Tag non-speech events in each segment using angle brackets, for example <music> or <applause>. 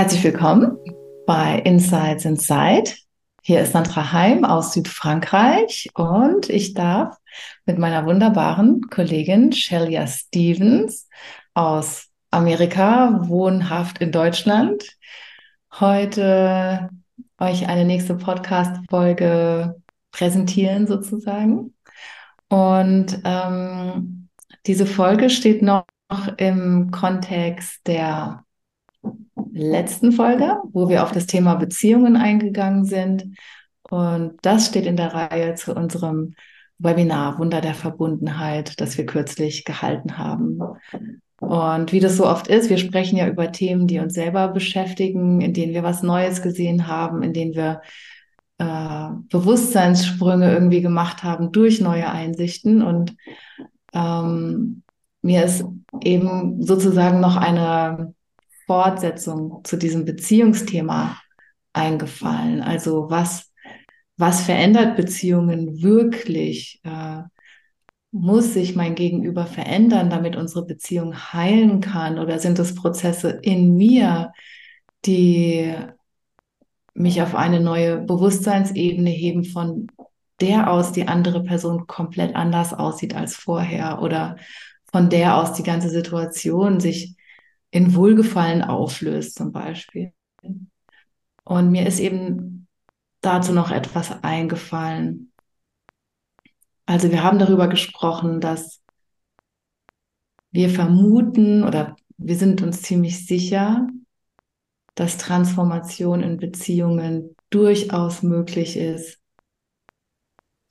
Herzlich willkommen bei Insights Inside. Hier ist Sandra Heim aus Südfrankreich und ich darf mit meiner wunderbaren Kollegin Shelia Stevens aus Amerika, wohnhaft in Deutschland, heute euch eine nächste Podcast-Folge präsentieren sozusagen. Und ähm, diese Folge steht noch im Kontext der letzten Folge, wo wir auf das Thema Beziehungen eingegangen sind. Und das steht in der Reihe zu unserem Webinar Wunder der Verbundenheit, das wir kürzlich gehalten haben. Und wie das so oft ist, wir sprechen ja über Themen, die uns selber beschäftigen, in denen wir was Neues gesehen haben, in denen wir äh, Bewusstseinssprünge irgendwie gemacht haben durch neue Einsichten. Und ähm, mir ist eben sozusagen noch eine Fortsetzung zu diesem Beziehungsthema eingefallen. Also was, was verändert Beziehungen wirklich? Äh, muss sich mein Gegenüber verändern, damit unsere Beziehung heilen kann? Oder sind es Prozesse in mir, die mich auf eine neue Bewusstseinsebene heben, von der aus die andere Person komplett anders aussieht als vorher oder von der aus die ganze Situation sich in Wohlgefallen auflöst zum Beispiel. Und mir ist eben dazu noch etwas eingefallen. Also wir haben darüber gesprochen, dass wir vermuten oder wir sind uns ziemlich sicher, dass Transformation in Beziehungen durchaus möglich ist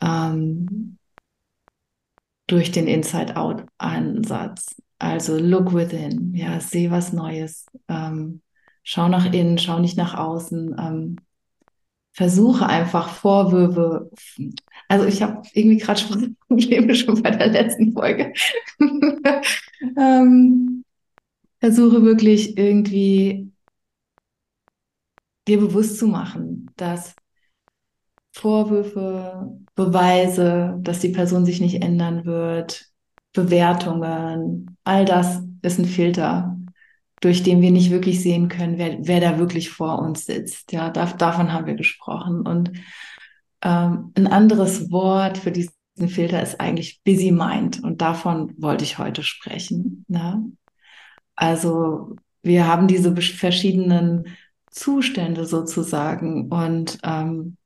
ähm, durch den Inside-Out-Ansatz. Also look within, ja, seh was Neues, ähm, schau nach innen, schau nicht nach außen, ähm, versuche einfach Vorwürfe. Also ich habe irgendwie gerade <laughs> Probleme schon bei der letzten Folge. <laughs> ähm, versuche wirklich irgendwie dir bewusst zu machen, dass Vorwürfe, Beweise, dass die Person sich nicht ändern wird, Bewertungen, all das ist ein Filter, durch den wir nicht wirklich sehen können, wer, wer da wirklich vor uns sitzt. Ja, da, davon haben wir gesprochen. Und ähm, ein anderes Wort für diesen Filter ist eigentlich Busy Mind. Und davon wollte ich heute sprechen. Ne? Also wir haben diese verschiedenen Zustände sozusagen und ähm,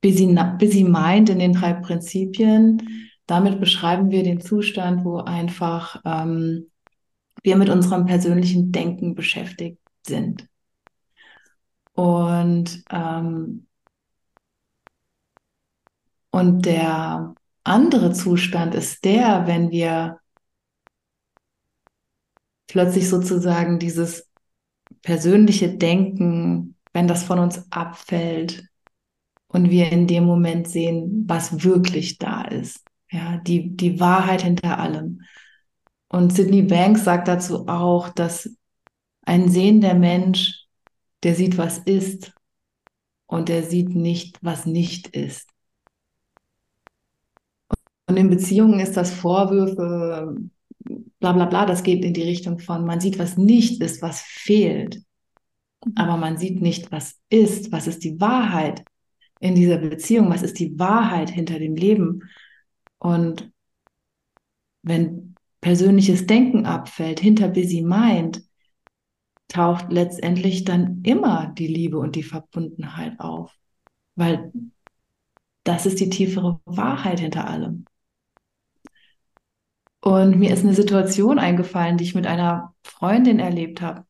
Busy, Busy Mind in den drei Prinzipien damit beschreiben wir den Zustand, wo einfach ähm, wir mit unserem persönlichen Denken beschäftigt sind. Und, ähm, und der andere Zustand ist der, wenn wir plötzlich sozusagen dieses persönliche Denken, wenn das von uns abfällt und wir in dem Moment sehen, was wirklich da ist. Ja, die, die Wahrheit hinter allem. Und Sidney Banks sagt dazu auch, dass ein sehender Mensch, der sieht, was ist und der sieht nicht, was nicht ist. Und in Beziehungen ist das Vorwürfe, bla bla bla, das geht in die Richtung von, man sieht, was nicht ist, was fehlt. Aber man sieht nicht, was ist, was ist die Wahrheit in dieser Beziehung, was ist die Wahrheit hinter dem Leben. Und wenn persönliches Denken abfällt, hinter Busy Mind, taucht letztendlich dann immer die Liebe und die Verbundenheit auf. Weil das ist die tiefere Wahrheit hinter allem. Und mir ist eine Situation eingefallen, die ich mit einer Freundin erlebt habe,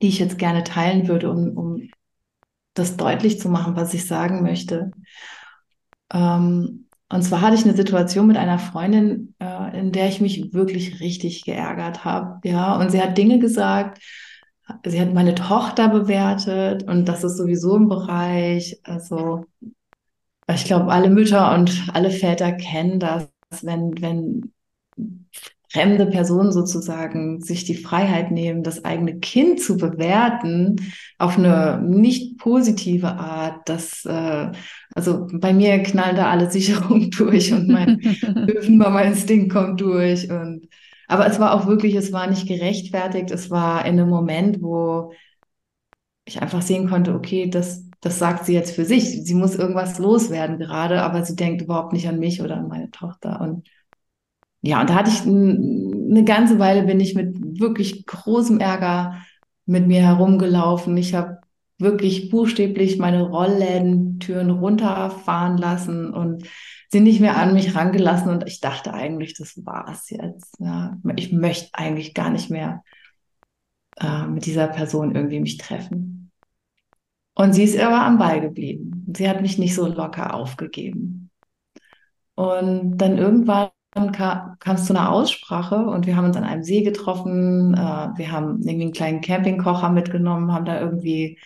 die ich jetzt gerne teilen würde, um, um das deutlich zu machen, was ich sagen möchte. Ähm, und zwar hatte ich eine Situation mit einer Freundin, äh, in der ich mich wirklich richtig geärgert habe. Ja, und sie hat Dinge gesagt, sie hat meine Tochter bewertet und das ist sowieso ein Bereich, also ich glaube, alle Mütter und alle Väter kennen das, wenn, wenn fremde Personen sozusagen sich die Freiheit nehmen, das eigene Kind zu bewerten auf eine nicht positive Art. Das, äh, also bei mir knallt da alle <laughs> Sicherungen durch und mein <laughs> Löwenmama-Instinkt kommt durch. Und, aber es war auch wirklich, es war nicht gerechtfertigt. Es war in einem Moment, wo ich einfach sehen konnte, okay, das, das sagt sie jetzt für sich. Sie muss irgendwas loswerden gerade, aber sie denkt überhaupt nicht an mich oder an meine Tochter. Und ja, und da hatte ich eine ganze Weile bin ich mit wirklich großem Ärger mit mir herumgelaufen. Ich habe wirklich buchstäblich meine Rolllädentüren runterfahren lassen und sie nicht mehr an mich rangelassen. Und ich dachte eigentlich, das war's jetzt. Ja, ich möchte eigentlich gar nicht mehr äh, mit dieser Person irgendwie mich treffen. Und sie ist aber am Ball geblieben. Sie hat mich nicht so locker aufgegeben. Und dann irgendwann dann kam es zu einer Aussprache und wir haben uns an einem See getroffen. Äh, wir haben irgendwie einen kleinen Campingkocher mitgenommen, haben da irgendwie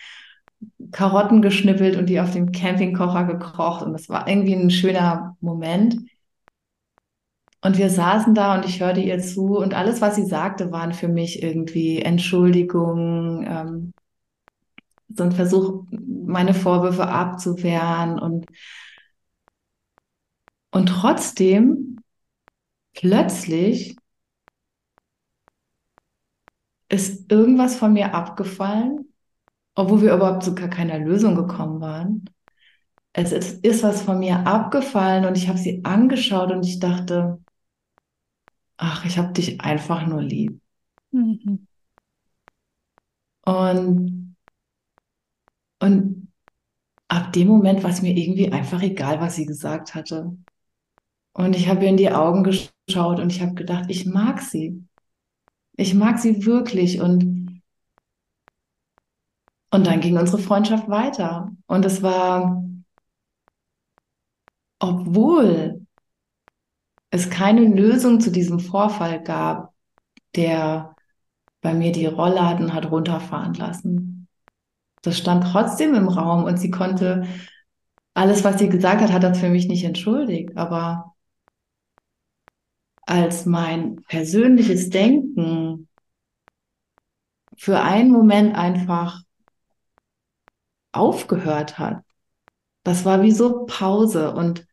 Karotten geschnippelt und die auf dem Campingkocher gekocht. Und das war irgendwie ein schöner Moment. Und wir saßen da und ich hörte ihr zu und alles, was sie sagte, waren für mich irgendwie Entschuldigungen, ähm, so ein Versuch, meine Vorwürfe abzuwehren und und trotzdem plötzlich ist irgendwas von mir abgefallen, obwohl wir überhaupt zu gar keiner Lösung gekommen waren. Es ist, ist was von mir abgefallen und ich habe sie angeschaut und ich dachte, ach, ich habe dich einfach nur lieb. Mhm. Und, und ab dem Moment war es mir irgendwie einfach egal, was sie gesagt hatte. Und ich habe ihr in die Augen geschaut und ich habe gedacht, ich mag sie. Ich mag sie wirklich. Und, und dann ging unsere Freundschaft weiter. Und es war, obwohl es keine Lösung zu diesem Vorfall gab, der bei mir die Rollladen hat runterfahren lassen. Das stand trotzdem im Raum und sie konnte alles, was sie gesagt hat, hat das für mich nicht entschuldigt. Aber als mein persönliches Denken für einen Moment einfach aufgehört hat. Das war wie so Pause und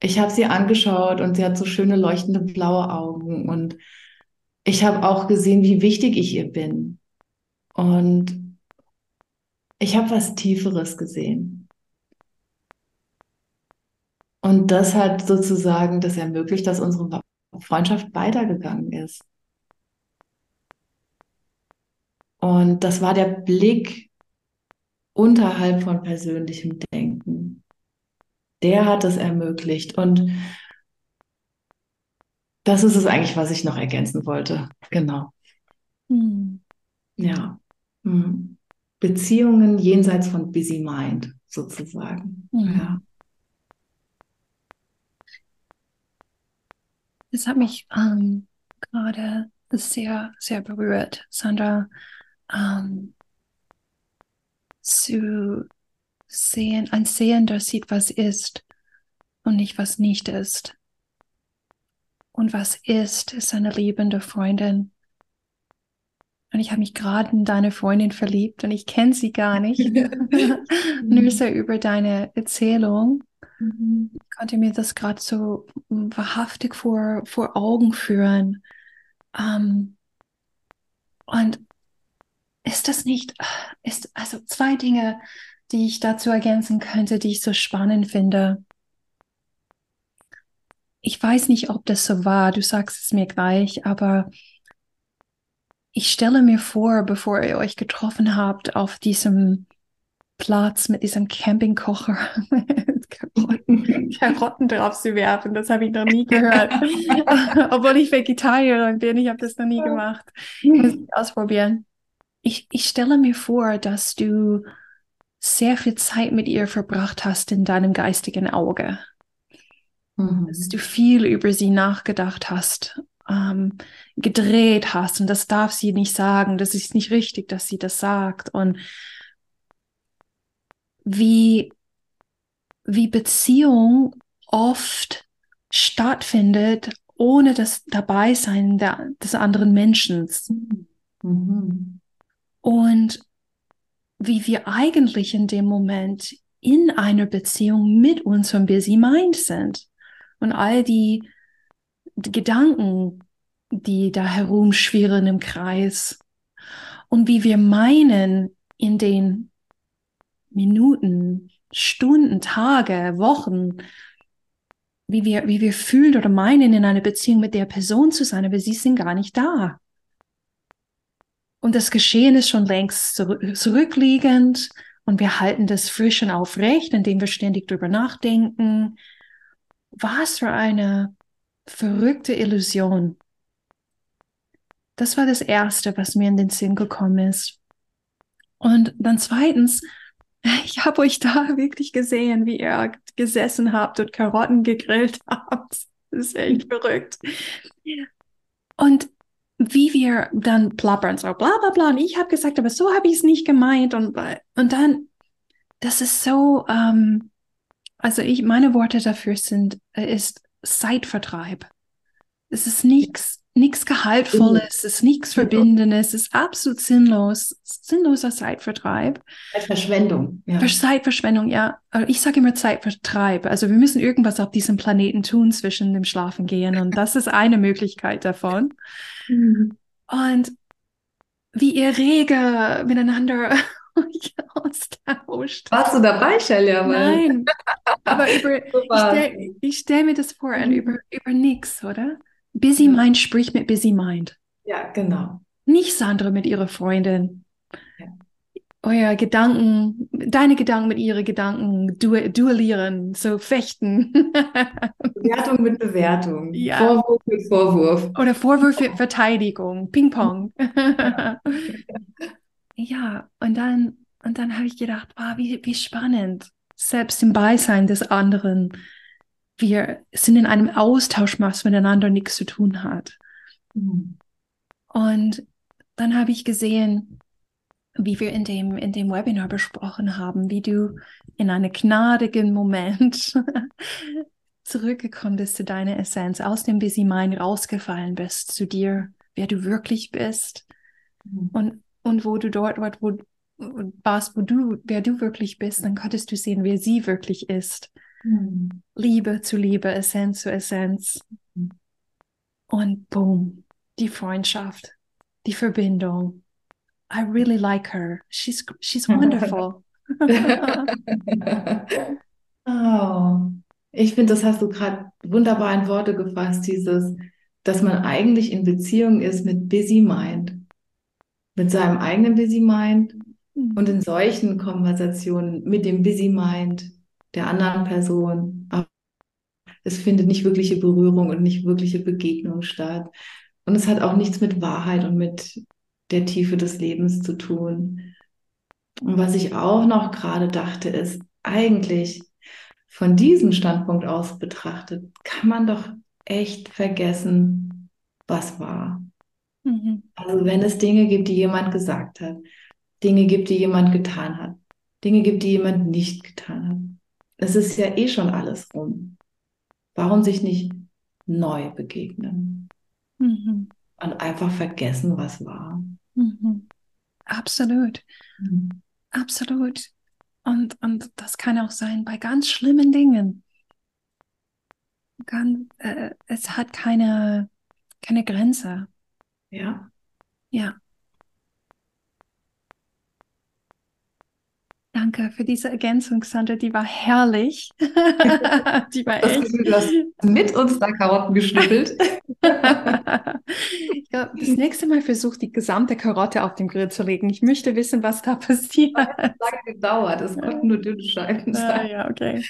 ich habe sie angeschaut und sie hat so schöne leuchtende blaue Augen und ich habe auch gesehen, wie wichtig ich ihr bin. Und ich habe was Tieferes gesehen. Und das hat sozusagen das ermöglicht, dass unsere Freundschaft weitergegangen ist. Und das war der Blick unterhalb von persönlichem Denken. Der hat es ermöglicht. Und das ist es eigentlich, was ich noch ergänzen wollte. Genau. Mhm. Ja. Mhm. Beziehungen jenseits von Busy Mind sozusagen. Mhm. Ja. Das hat mich ähm, gerade sehr, sehr berührt, Sandra, ähm, zu sehen, ein Sehender sieht, was ist und nicht, was nicht ist. Und was ist, ist eine liebende Freundin. Und ich habe mich gerade in deine Freundin verliebt und ich kenne sie gar nicht. <laughs> <laughs> Nur so über deine Erzählung. Mhm. Ich konnte mir das gerade so wahrhaftig vor, vor Augen führen. Ähm, und ist das nicht, ist also zwei Dinge, die ich dazu ergänzen könnte, die ich so spannend finde. Ich weiß nicht, ob das so war, du sagst es mir gleich, aber ich stelle mir vor, bevor ihr euch getroffen habt auf diesem Platz mit diesem Campingkocher Karotten, <laughs> Karotten drauf zu werfen. Das habe ich noch nie gehört. <laughs> <laughs> Obwohl ich Vegetarierin bin, ich habe das noch nie gemacht. Ich muss ich ausprobieren. Ich, ich stelle mir vor, dass du sehr viel Zeit mit ihr verbracht hast in deinem geistigen Auge. Mhm. Dass du viel über sie nachgedacht hast ähm, gedreht hast und das darf sie nicht sagen, das ist nicht richtig, dass sie das sagt und wie, wie Beziehung oft stattfindet ohne das Dabeisein der, des anderen Menschen. Mhm. Und wie wir eigentlich in dem Moment in einer Beziehung mit unserem Busy Mind sind und all die, die Gedanken, die da herumschwirren im Kreis und wie wir meinen in den Minuten, Stunden, Tage, Wochen, wie wir, wie wir fühlen oder meinen, in einer Beziehung mit der Person zu sein, aber sie sind gar nicht da. Und das Geschehen ist schon längst zurückliegend und wir halten das frisch und aufrecht, indem wir ständig drüber nachdenken. Was für eine verrückte Illusion. Das war das Erste, was mir in den Sinn gekommen ist. Und dann zweitens, <laughs> ich habe euch da wirklich gesehen, wie ihr gesessen habt und Karotten gegrillt <laughs> habt. Das ist echt verrückt. Und wie wir dann plappern, so bla bla bla. Und ich habe gesagt, aber so habe ich es nicht gemeint. Und, und dann, das ist so, ähm, also ich, meine Worte dafür sind, äh, ist Zeitvertreib. Es ist nichts nichts Gehaltvolles, es ist nichts Verbindendes, es ist absolut sinnlos, sinnloser Zeitvertreib. Zeitverschwendung. Ja. Zeitverschwendung, ja. Ich sage immer Zeitvertreib. Also wir müssen irgendwas auf diesem Planeten tun zwischen dem Schlafen gehen und das ist eine Möglichkeit davon. Mhm. Und wie ihr rege miteinander <laughs> austauscht. Warst du dabei, Shelia? Nein, aber über, ich stelle stell mir das vor, mhm. über, über nichts, oder? Busy Mind spricht mit Busy Mind. Ja, genau. Nicht Sandra mit ihrer Freundin. Ja. Euer Gedanken, deine Gedanken mit ihren Gedanken du duellieren, so fechten. <laughs> Bewertung mit Bewertung. Ja. Vorwurf mit Vorwurf. Oder Vorwurf mit Verteidigung. Ping-Pong. Ja. <laughs> ja, und dann, und dann habe ich gedacht, wow, wie, wie spannend. Selbst im Beisein des anderen wir sind in einem Austausch, was miteinander nichts zu tun hat. Mhm. Und dann habe ich gesehen, wie wir in dem, in dem Webinar besprochen haben, wie du in einem gnadigen Moment <laughs> zurückgekommen bist zu deiner Essenz, aus dem Busy Mind rausgefallen bist zu dir, wer du wirklich bist mhm. und, und wo du dort wo, warst, wo du, wer du wirklich bist, dann konntest du sehen, wer sie wirklich ist. Mhm. Liebe zu Liebe, Essenz zu Essenz. Und boom, die Freundschaft, die Verbindung. I really like her. She's, she's wonderful. <laughs> oh, ich finde, das hast du gerade wunderbar in Worte gefasst, dieses, dass man eigentlich in Beziehung ist mit Busy Mind, mit seinem eigenen Busy Mind mhm. und in solchen Konversationen mit dem Busy Mind der anderen Person. Aber es findet nicht wirkliche Berührung und nicht wirkliche Begegnung statt. Und es hat auch nichts mit Wahrheit und mit der Tiefe des Lebens zu tun. Und was ich auch noch gerade dachte, ist, eigentlich von diesem Standpunkt aus betrachtet, kann man doch echt vergessen, was war. Mhm. Also wenn es Dinge gibt, die jemand gesagt hat, Dinge gibt, die jemand getan hat, Dinge gibt, die jemand nicht getan hat, es ist ja eh schon alles rum. Warum sich nicht neu begegnen mhm. und einfach vergessen, was war? Mhm. Absolut. Mhm. Absolut. Und, und das kann auch sein bei ganz schlimmen Dingen. Kann, äh, es hat keine, keine Grenze. Ja. Ja. Danke für diese Ergänzung, Sandra. Die war herrlich. <laughs> die war echt. Du hast mit uns da Karotten geschnippelt. <laughs> ja, das nächste Mal versuch die gesamte Karotte auf den Grill zu legen. Ich möchte wissen, was da passiert. Das hat lange gedauert. Es konnten nur dünne Scheiben sein. Ah, ja, okay.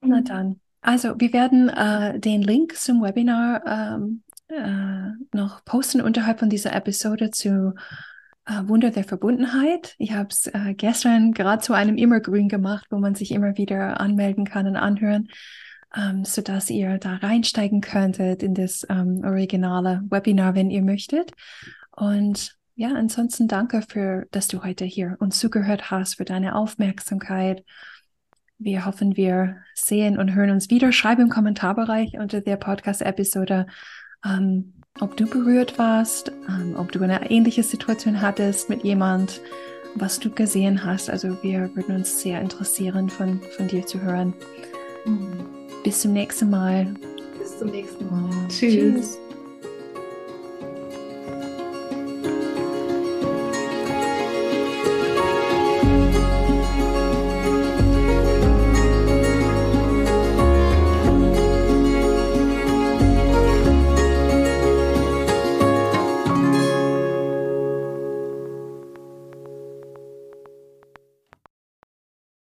Na dann. Also, wir werden äh, den Link zum Webinar ähm, äh, noch posten unterhalb von dieser Episode zu äh, Wunder der Verbundenheit. Ich habe es äh, gestern gerade zu einem Immergrün gemacht, wo man sich immer wieder anmelden kann und anhören. ähm, sodass ihr da reinsteigen könntet in das ähm, originale Webinar, wenn ihr möchtet. Und ja, ansonsten danke für, dass du heute hier uns zugehört hast, für deine Aufmerksamkeit. Wir hoffen, wir sehen und hören uns wieder. Schreib im Kommentarbereich unter der Podcast-Episode, ähm, ob du berührt warst, ähm, ob du eine ähnliche Situation hattest mit jemand, was du gesehen hast. Also wir würden uns sehr interessieren, von, von dir zu hören. Mhm. Bis zum nächsten Mal. Bis zum nächsten Mal. Tschüss. Tschüss.